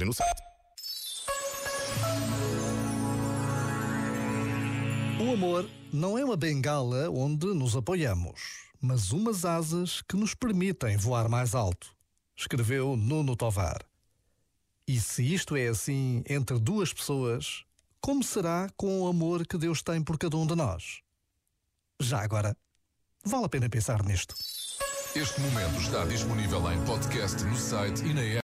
reportagem no site. O amor não é uma bengala onde nos apoiamos, mas umas asas que nos permitem voar mais alto, escreveu Nuno Tovar. E se isto é assim entre duas pessoas, como será com o amor que Deus tem por cada um de nós? Já agora, vale a pena pensar nisto. Este momento está disponível em podcast no site e na app.